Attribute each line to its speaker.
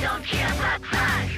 Speaker 1: don't care about crime.